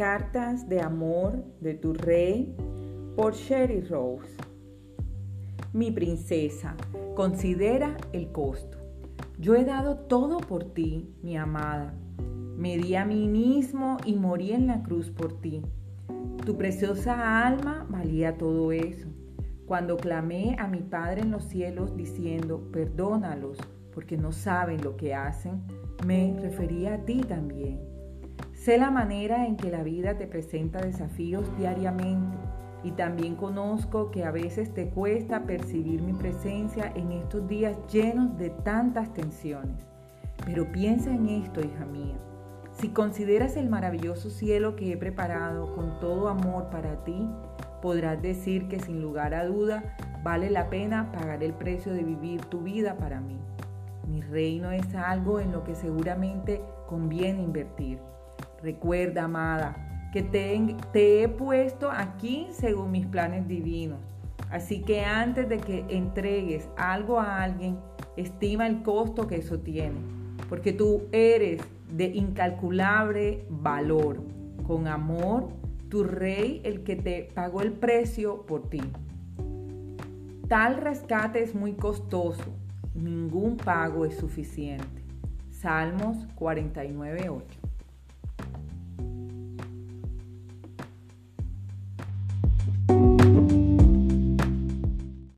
Cartas de amor de tu rey por Sherry Rose. Mi princesa, considera el costo. Yo he dado todo por ti, mi amada. Me di a mí mismo y morí en la cruz por ti. Tu preciosa alma valía todo eso. Cuando clamé a mi Padre en los cielos diciendo, perdónalos, porque no saben lo que hacen, me refería a ti también. Sé la manera en que la vida te presenta desafíos diariamente y también conozco que a veces te cuesta percibir mi presencia en estos días llenos de tantas tensiones. Pero piensa en esto, hija mía. Si consideras el maravilloso cielo que he preparado con todo amor para ti, podrás decir que sin lugar a duda vale la pena pagar el precio de vivir tu vida para mí. Mi reino es algo en lo que seguramente conviene invertir. Recuerda, amada, que te, he puesto aquí según mis planes divinos. Así que antes de que entregues algo a alguien, estima el costo que eso tiene, porque tú eres de incalculable valor. Con amor, tu rey, el que te pagó el precio por ti. Tal rescate es muy costoso, ningún pago es suficiente. Salmos 49.8